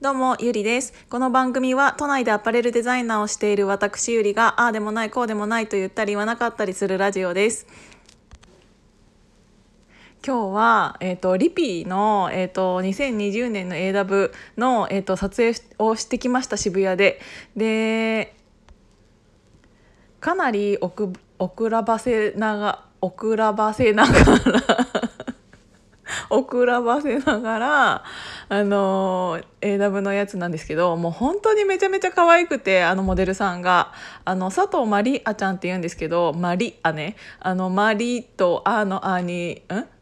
どうも、ゆりです。この番組は都内でアパレルデザイナーをしている私ゆりが、ああでもない、こうでもないと言ったり言わなかったりするラジオです。今日は、えっ、と、リピーの、えっ、と、2020年の AW の、えっ、と、撮影をしてきました、渋谷で。で、かなり遅遅らばせなが、遅らばせながら 遅らばせながら、あの AW のやつなんですけどもう本当にめちゃめちゃ可愛くてあのモデルさんがあの佐藤マリアちゃんって言うんですけどマリアね。あのマリとアのアにん？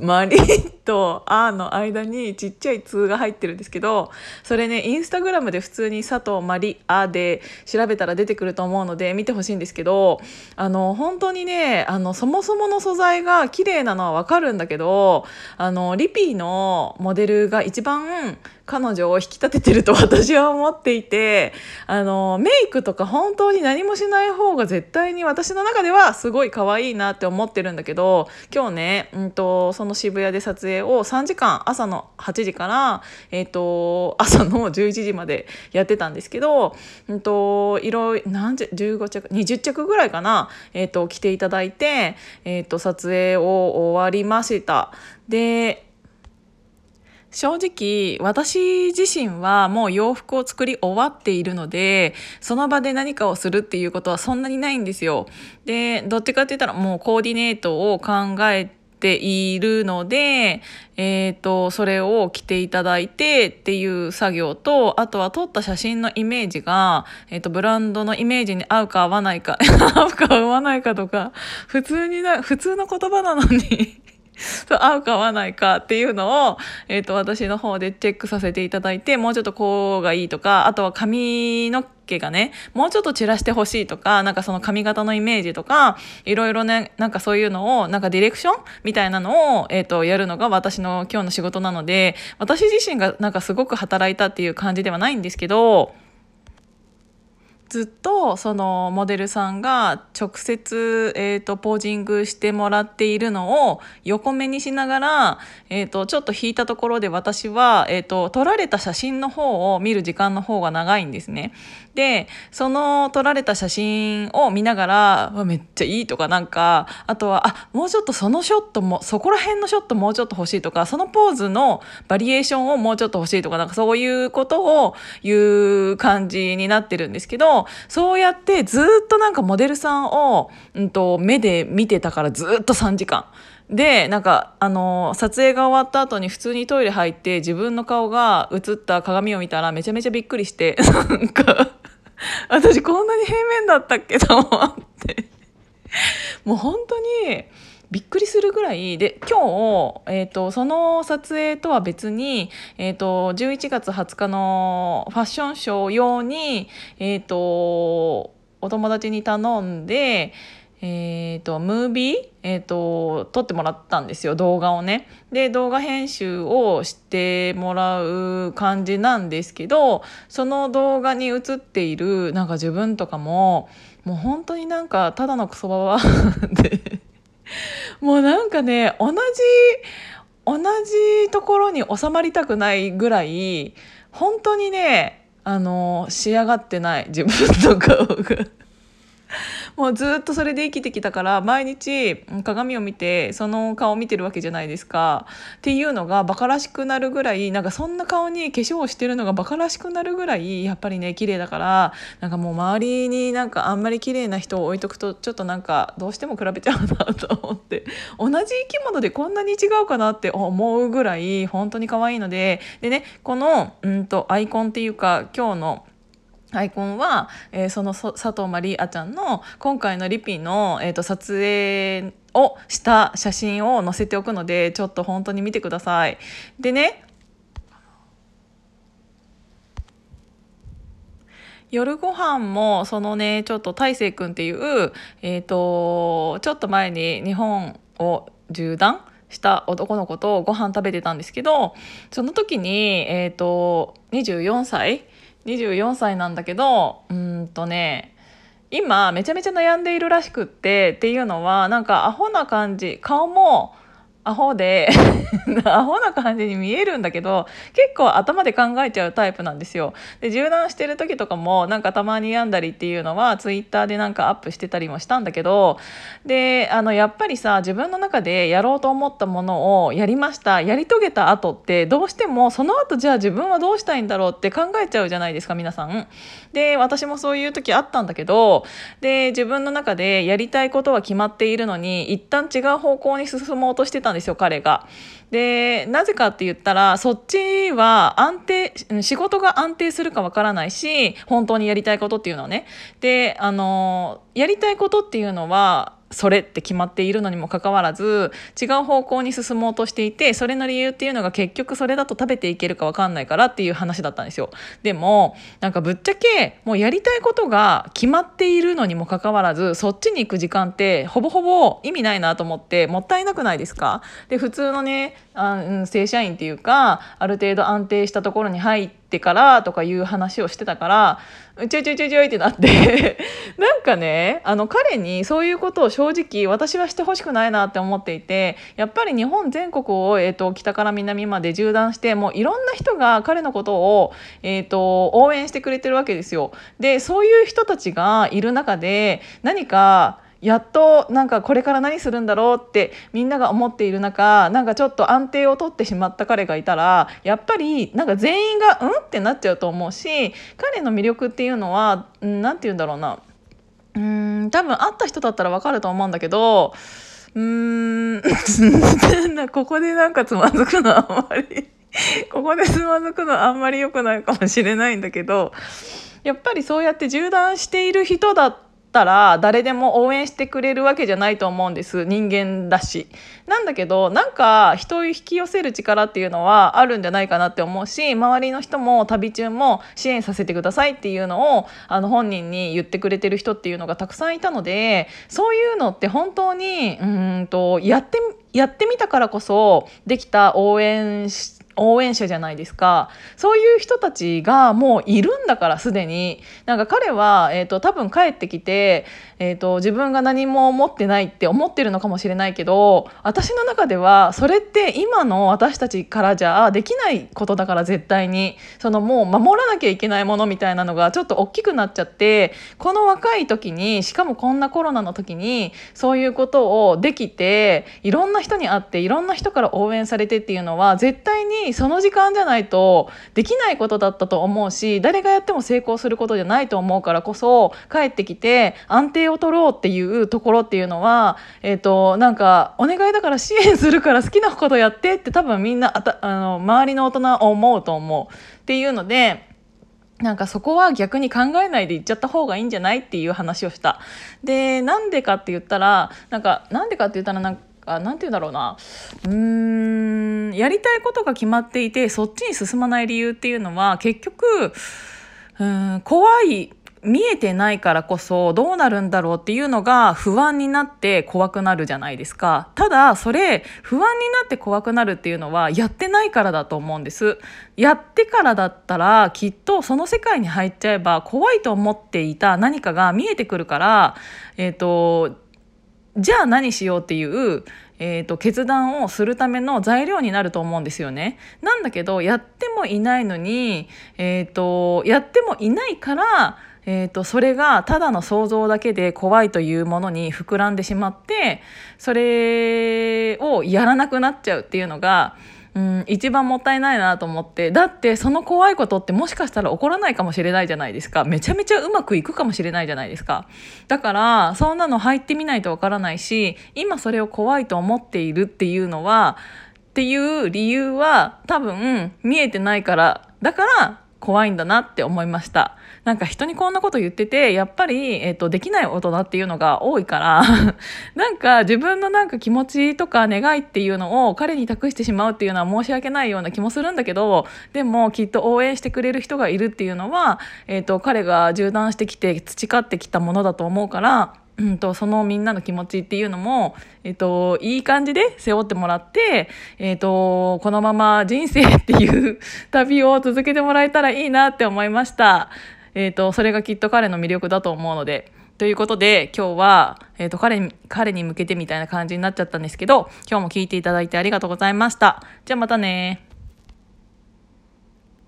マリとアの間にちっちゃい「通が入ってるんですけどそれねインスタグラムで普通に佐藤マリアで調べたら出てくると思うので見てほしいんですけどあの本当にねあのそもそもの素材が綺麗なのはわかるんだけどあのリピーのモデルが一番彼女を引き立ててると私は思っていてあのメイクとか本当に何もしない方が絶対に私の中ではすごい可愛いなって思ってるんだけど今日ね、うんと、その渋谷で撮影を3時間朝の8時から、えーと、朝の11時までやってたんですけど、うんと、いろいろ何15着20着ぐらいかな、えーと、来ていただいて、えー、と撮影を終わりました。で正直私自身はもう洋服を作り終わっているのでその場で何かをするっていうことはそんなにないんですよ。でどっちかって言ったらもうコーディネートを考えてているので、えっ、ー、と、それを着ていただいてっていう作業と、あとは撮った写真のイメージが、えっ、ー、と、ブランドのイメージに合うか合わないか、合うか合わないかとか、普通にな、普通の言葉なのに合うか合わないかっていうのを、えっ、ー、と、私の方でチェックさせていただいて、もうちょっとこうがいいとか、あとは髪の毛がね、もうちょっと散らしてほしいとか、なんかその髪型のイメージとか、いろいろね、なんかそういうのを、なんかディレクションみたいなのを、えっ、ー、と、やるのが私の今日の仕事なので、私自身がなんかすごく働いたっていう感じではないんですけど、ずっとそのモデルさんが直接、えーと、ポージングしてもらっているのを横目にしながら、えーと、ちょっと引いたところで私は、えーと、撮られた写真の方を見る時間の方が長いんですね。でその撮られた写真を見ながらめっちゃいいとかなんかあとはあもうちょっとそのショットもそこら辺のショットもうちょっと欲しいとかそのポーズのバリエーションをもうちょっと欲しいとかなんかそういうことを言う感じになってるんですけどそうやってずっとなんかモデルさんを、うんと、目で見てたからずっと3時間。でなんかあの撮影が終わった後に普通にトイレ入って自分の顔が映った鏡を見たらめちゃめちゃびっくりして なんか私こんなに平面だったっけと思ってもう本当にびっくりするぐらいで今日、えーと、その撮影とは別に、えーと、11月20日のファッションショー用に、えーと、お友達に頼んで、えーと、ムービー、えーと、撮ってもらったんですよ動画をね。で動画編集をしてもらう感じなんですけどその動画に映っているなんか自分とかももう本当になんかただのクソババでもうなんかね同じ同じところに収まりたくないぐらい本当にねあの仕上がってない自分の顔が。もうずっとそれで生きてきたから毎日鏡を見てその顔を見てるわけじゃないですか。っていうのがバカらしくなるぐらいなんかそんな顔に化粧をしてるのがバカらしくなるぐらいやっぱりね綺麗だからなんかもう周りになんかあんまり綺麗な人を置いとくとちょっとなんかどうしても比べちゃうなと思って同じ生き物でこんなに違うかなって思うぐらい本当に可愛いので。でねこのうんとアイコンっていうか今日のアイコンは、えー、その佐藤マリアちゃんの今回のリピの、えーと、撮影をした写真を載せておくのでちょっと本当に見てください。でね夜ご飯もそのねちょっと大成君っていう、えーと、ちょっと前に日本を縦断した男の子とご飯食べてたんですけどその時に、えーと24歳24歳なんだけどうんとね今めちゃめちゃ悩んでいるらしくってっていうのはなんかアホな感じ顔もアホで アホな感じに見えるんだけど結構頭で考えちゃうタイプなんですよ。で縦断してる時とかもなんかたまに病んだりっていうのはツイッターでなんかアップしてたりもしたんだけどであのやっぱりさ自分の中でやろうと思ったものをやりましたやり遂げた後ってどうしてもその後じゃあ自分はどうしたいんだろうって考えちゃうじゃないですか皆さん。で私もそういう時あったんだけどで自分の中でやりたいことは決まっているのに一旦違う方向に進もうとしてたたんですよ彼が。でなぜかって言ったらそっちは安定仕事が安定するかわからないし本当にやりたいことっていうのはねであのやりたいことっていうのはそれって決まっているのにもかかわらず違う方向に進もうとしていてそれの理由っていうのが結局それだと食べていけるか分かんないからっていう話だったんですよ。でもなんかぶっちゃけもうやりたいことが決まっているのにもかかわらずそっちに行く時間ってほぼほぼ意味ないなと思ってもったいなくないですか？で普通のねあ、うん、正社員っていうかある程度安定したところに入ってってからとかいう話をしてたからちょいちょいちょいちょいってなって なんかねあの彼にそういうことを正直私はしてほしくないなって思っていてやっぱり日本全国を、えーと、北から南まで縦断してもういろんな人が彼のことを、えーと応援してくれてるわけですよ。でそういう人たちがいる中で何かやっとなんかこれから何するんだろうってみんなが思っている中なんかちょっと安定を取ってしまった彼がいたらやっぱりなんか全員が「うん?」ってなっちゃうと思うし彼の魅力っていうのは何て言うんだろうなうん多分会った人だったら分かると思うんだけどうーん ここでなんかつまずくのあんまり ここでつまずくのあんまり良くないかもしれないんだけどやっぱりそうやって縦断している人だったったら誰でも応援してくれるわけじゃないと思うんです人間だし。なんだけどなんか人を引き寄せる力っていうのはあるんじゃないかなって思うし周りの人も旅中も支援させてくださいっていうのをあの本人に言ってくれてる人っていうのがたくさんいたのでそういうのって本当にうんとやってやってみたからこそできた応援して応援者じゃないですか。そういう人たちがもういるんだからすでに。なんか彼は、えーと、多分帰ってきて、えーと、自分が何も持ってないって思ってるのかもしれないけど私の中ではそれって今の私たちからじゃできないことだから絶対に。そのもう守らなきゃいけないものみたいなのがちょっと大きくなっちゃってこの若い時にしかもこんなコロナの時にそういうことをできていろんな人に会っていろんな人から応援されてっていうのは絶対にその時間じゃないとできないことだったと思うし誰がやっても成功することじゃないと思うからこそ帰ってきて安定を取ろうっていうところっていうのは、えーと、なんかお願いだから支援するから好きなことやってって多分みんなあたあの周りの大人は思うと思うっていうので。なんかそこは逆に考えないで言っちゃった方がいいんじゃないっていう話をした。で、なんでかって言ったら、なんか、なんでかって言ったらなんか、か何て言うんだろうなうーんやりたいことが決まっていてそっちに進まない理由っていうのは結局うん怖い見えてないからこそどうなるんだろうっていうのが不安になって怖くなるじゃないですか。ただそれ不安になって怖くなるっていうのはやってないからだと思うんです。やってからだったらきっとその世界に入っちゃえば怖いと思っていた何かが見えてくるから、えっ、ー、とじゃあ何しようっていう、えーと、決断をするための材料になると思うんですよね。なんだけどやってもいないのに、えーと、やってもいないから、えーとそれがただの想像だけで怖いというものに膨らんでしまってそれをやらなくなっちゃうっていうのがうん、一番もったいないなと思って。だってその怖いことってもしかしたら起こらないかもしれないじゃないですか。めちゃめちゃうまくいくかもしれないじゃないですか。だからそんなの入ってみないとわからないし今それを怖いと思っているっていうのはっていう理由は多分見えてないからだから怖いんだなって思いました。なんか人にこんなこと言っててやっぱり、えーと、できない大人っていうのが多いから なんか自分のなんか気持ちとか願いっていうのを彼に託してしまうっていうのは申し訳ないような気もするんだけどでもきっと応援してくれる人がいるっていうのは、えーと彼が縦断してきて培ってきたものだと思うからうんと、そのみんなの気持ちっていうのも、えっと、いい感じで背負ってもらって、えっと、このまま人生っていう旅を続けてもらえたらいいなって思いました。えっと、それがきっと彼の魅力だと思うので。ということで今日は、えーと、彼彼に向けてみたいな感じになっちゃったんですけど今日も聞いていただいてありがとうございました。じゃあまたね